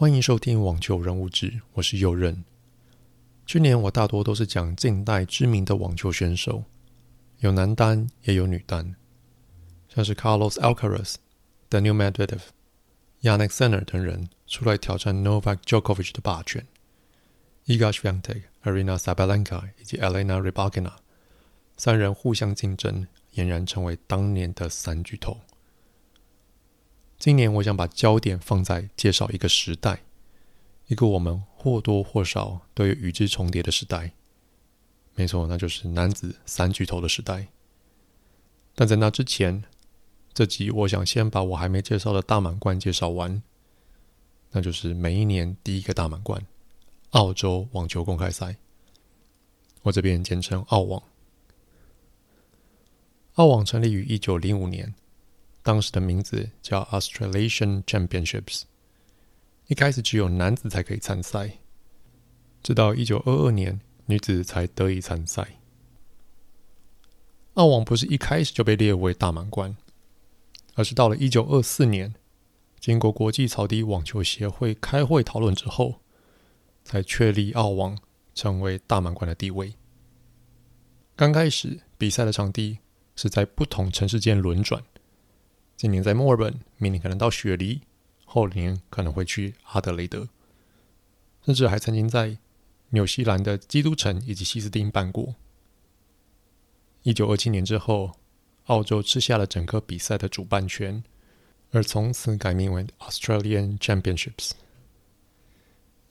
欢迎收听网球人物志，我是右任。去年我大多都是讲近代知名的网球选手，有男单也有女单，像是 Carlos Alcaraz、Daniil Medvedev、Yannick Sinner 等人出来挑战 Novak Djokovic 的霸权，Iga Swiatek、Aryna Sabalenka 以及 Elena Rybakina 三人互相竞争，俨然成为当年的三巨头。今年我想把焦点放在介绍一个时代，一个我们或多或少都有与之重叠的时代。没错，那就是男子三巨头的时代。但在那之前，这集我想先把我还没介绍的大满贯介绍完，那就是每一年第一个大满贯——澳洲网球公开赛。我这边简称澳网。澳网成立于一九零五年。当时的名字叫 Australasian Championships，一开始只有男子才可以参赛，直到一九二二年女子才得以参赛。澳网不是一开始就被列为大满贯，而是到了一九二四年，经过国际草地网球协会开会讨论之后，才确立澳网成为大满贯的地位。刚开始比赛的场地是在不同城市间轮转。今年在墨尔本，明年可能到雪梨，后年可能会去阿德雷德，甚至还曾经在纽西兰的基督城以及西斯汀办过。一九二七年之后，澳洲吃下了整个比赛的主办权，而从此改名为 Australian Championships。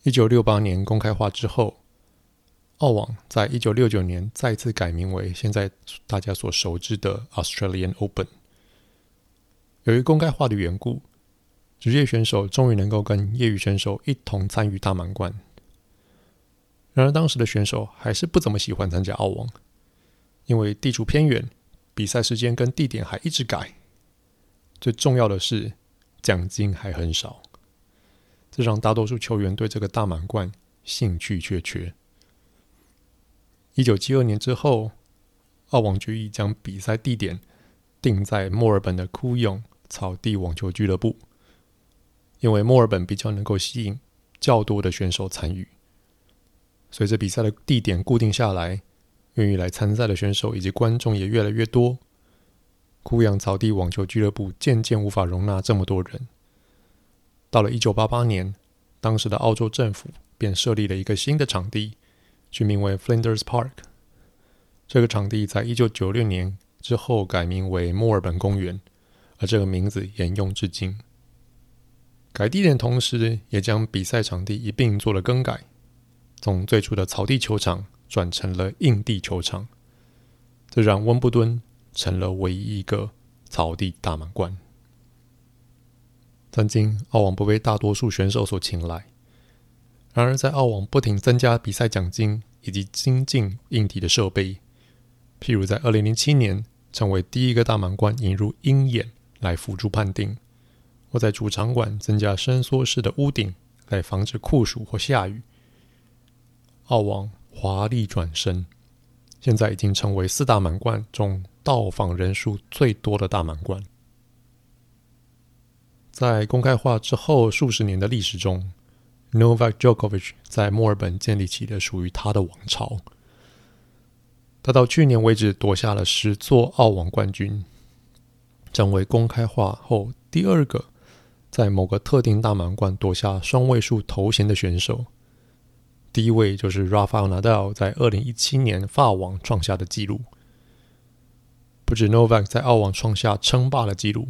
一九六八年公开化之后，澳网在一九六九年再次改名为现在大家所熟知的 Australian Open。由于公开化的缘故，职业选手终于能够跟业余选手一同参与大满贯。然而，当时的选手还是不怎么喜欢参加澳网，因为地处偏远，比赛时间跟地点还一直改。最重要的是，奖金还很少，这让大多数球员对这个大满贯兴趣缺缺。一九七二年之后，澳网决议将比赛地点定在墨尔本的库永草地网球俱乐部，因为墨尔本比较能够吸引较多的选手参与。随着比赛的地点固定下来，愿意来参赛的选手以及观众也越来越多，枯阳草地网球俱乐部渐渐无法容纳这么多人。到了一九八八年，当时的澳洲政府便设立了一个新的场地，取名为 Flinders Park。这个场地在一九九六年之后改名为墨尔本公园。而这个名字沿用至今。改地点同时，也将比赛场地一并做了更改，从最初的草地球场转成了硬地球场，这让温布敦成了唯一一个草地大满贯。曾经，澳网不被大多数选手所青睐，然而在澳网不停增加比赛奖金以及精进硬体的设备，譬如在二零零七年成为第一个大满贯引入鹰眼。来辅助判定，或在主场馆增加伸缩式的屋顶，来防止酷暑或下雨。澳网华丽转身，现在已经成为四大满贯中到访人数最多的大满贯。在公开化之后数十年的历史中，Novak Djokovic 在墨尔本建立起了属于他的王朝。他到去年为止夺下了十座澳网冠军。成为公开化后第二个在某个特定大满贯夺下双位数头衔的选手，第一位就是 Rafael Nadal 在二零一七年法网创下的纪录。不止 Novak 在澳网创下称霸的纪录，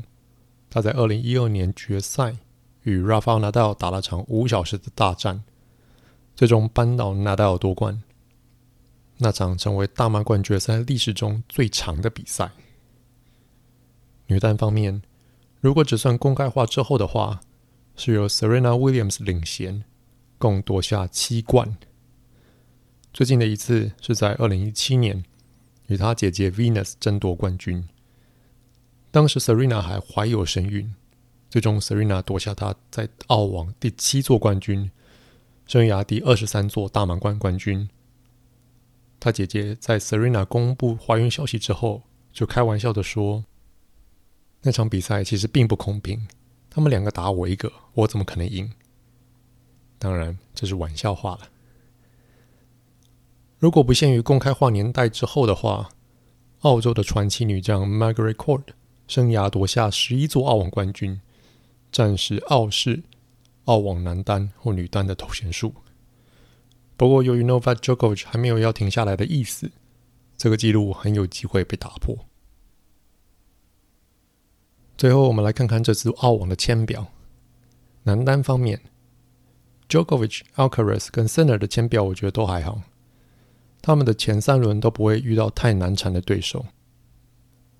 他在二零一二年决赛与 Rafael Nadal 打了场五小时的大战，最终扳倒 Nadal 夺冠。那场成为大满贯决赛历史中最长的比赛。女单方面，如果只算公开化之后的话，是由 Serena Williams 领衔，共夺下七冠。最近的一次是在二零一七年，与她姐姐 Venus 争夺冠军。当时 Serena 还怀有身孕，最终 Serena 夺下她在澳网第七座冠军，生涯第二十三座大满贯冠军。她姐姐在 Serena 公布怀孕消息之后，就开玩笑的说。那场比赛其实并不公平，他们两个打我一个，我怎么可能赢？当然这是玩笑话了。如果不限于公开化年代之后的话，澳洲的传奇女将 Margaret Court 生涯夺下十一座澳网冠军，暂时傲视澳网男单或女单的头衔数。不过，由于 Novak Djokovic 还没有要停下来的意思，这个纪录很有机会被打破。最后，我们来看看这次澳网的签表。男单方面，Djokovic、Alcaraz 跟 Sinner 的签表，我觉得都还好。他们的前三轮都不会遇到太难缠的对手，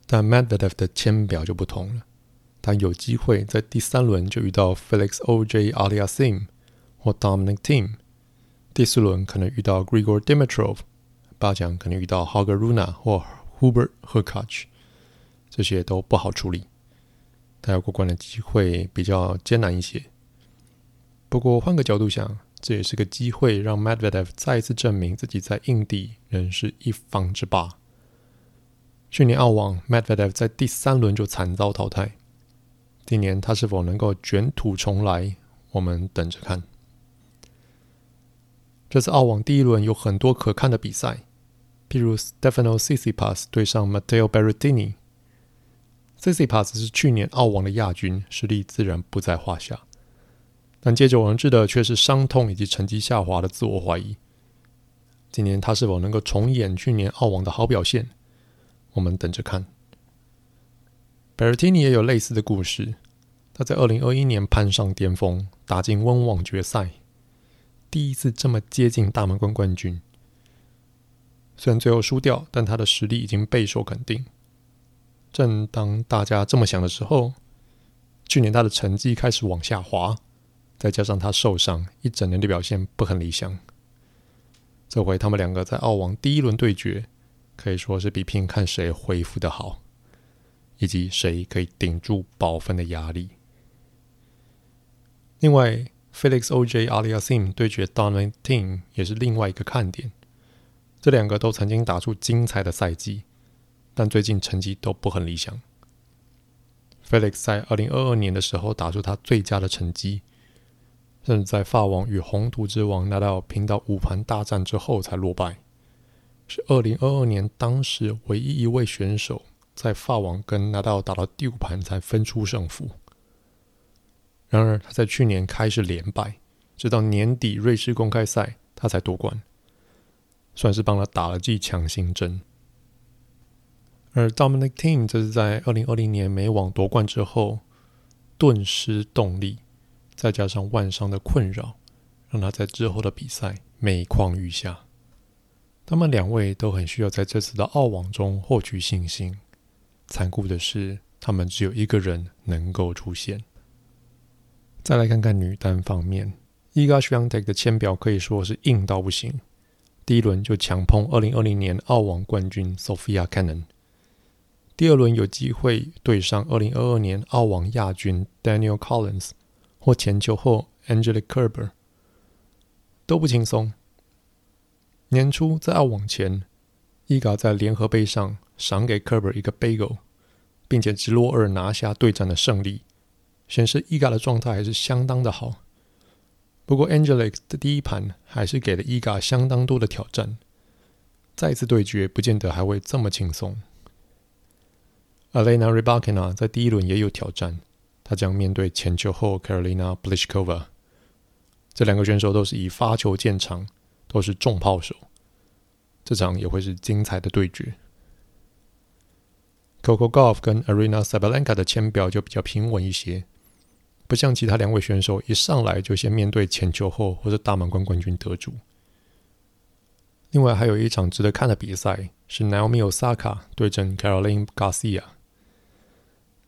但 Medvedev 的签表就不同了，他有机会在第三轮就遇到 Felix OJ Aliasim 或 Dominic Thiem，第四轮可能遇到 Grigor Dimitrov，八强可能遇到 Holger Rune 或 Hubert Hurkacz，这些都不好处理，他要过关的机会比较艰难一些。不过换个角度想。这也是个机会，让 Medvedev 再一次证明自己在硬地仍是一方之霸。去年澳网，Medvedev 在第三轮就惨遭淘汰。今年他是否能够卷土重来？我们等着看。这次澳网第一轮有很多可看的比赛，譬如 Stefano Tsitsipas 对上 Matteo Berrettini。Tsitsipas 是去年澳网的亚军，实力自然不在话下。但接踵而至的却是伤痛以及成绩下滑的自我怀疑。今年他是否能够重演去年澳网的好表现？我们等着看。Berrettini 也有类似的故事，他在二零二一年攀上巅峰，打进温网决赛，第一次这么接近大满贯冠军。虽然最后输掉，但他的实力已经备受肯定。正当大家这么想的时候，去年他的成绩开始往下滑。再加上他受伤，一整年的表现不很理想。这回他们两个在澳网第一轮对决，可以说是比拼看谁恢复的好，以及谁可以顶住保分的压力。另外，Felix OJ Aliassim 对决 Dominic Thiem 也是另外一个看点。这两个都曾经打出精彩的赛季，但最近成绩都不很理想。Felix 在二零二二年的时候打出他最佳的成绩。甚至在法网与红土之王拿到拼到五盘大战之后才落败，是二零二二年当时唯一一位选手在法网跟拿到打到第五盘才分出胜负。然而他在去年开始连败，直到年底瑞士公开赛他才夺冠，算是帮他打了剂强心针。而 Dominic Thiem 则是在二零二零年美网夺冠之后顿失动力。再加上腕伤的困扰，让他在之后的比赛每况愈下。他们两位都很需要在这次的澳网中获取信心。残酷的是，他们只有一个人能够出现。再来看看女单方面，Iga Swiatek 的签表可以说是硬到不行。第一轮就强碰二零二零年澳网冠军 Sophia Kenin，第二轮有机会对上二零二二年澳网亚军 Daniel Collins。或前球后，Angelique Kerber 都不轻松。年初在澳网前，伊嘎在联合杯上赏给 Kerber 一个 bagel，并且直落二拿下对战的胜利，显示伊嘎的状态还是相当的好。不过，Angelique 的第一盘还是给了伊嘎相当多的挑战，再次对决不见得还会这么轻松。Elena Rybakina 在第一轮也有挑战。她将面对前球后 Karolina Pliskova，这两个选手都是以发球见长，都是重炮手，这场也会是精彩的对决。Coco Golf 跟 Aryna Sabalenka 的签表就比较平稳一些，不像其他两位选手一上来就先面对前球后或者大满贯冠军得主。另外还有一场值得看的比赛是 Naomi Osaka 对阵 Caroline Garcia。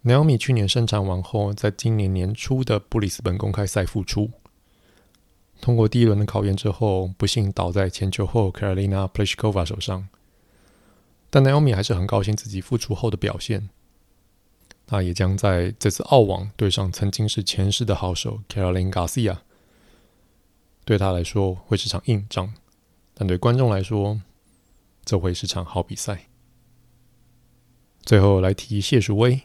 Naomi 去年生产完后，在今年年初的布里斯本公开赛复出，通过第一轮的考验之后，不幸倒在前球后 Karolina Pliskova 手上。但 Naomi 还是很高兴自己复出后的表现。他也将在这次澳网对上曾经是前世的好手 Caroline Garcia。对他来说会是场硬仗，但对观众来说，这会是场好比赛。最后来提谢淑薇。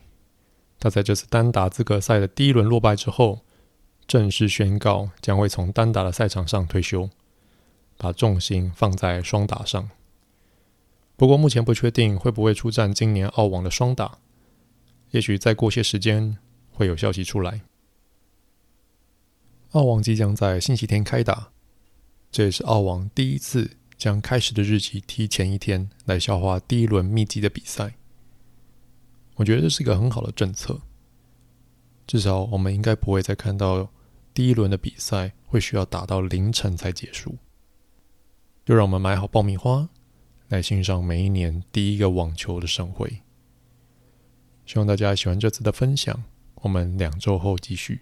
他在这次单打资格赛的第一轮落败之后，正式宣告将会从单打的赛场上退休，把重心放在双打上。不过目前不确定会不会出战今年澳网的双打，也许再过些时间会有消息出来。澳网即将在星期天开打，这也是澳网第一次将开始的日期提前一天来消化第一轮密集的比赛。我觉得这是一个很好的政策，至少我们应该不会再看到第一轮的比赛会需要打到凌晨才结束。就让我们买好爆米花，来欣赏每一年第一个网球的盛会。希望大家喜欢这次的分享，我们两周后继续。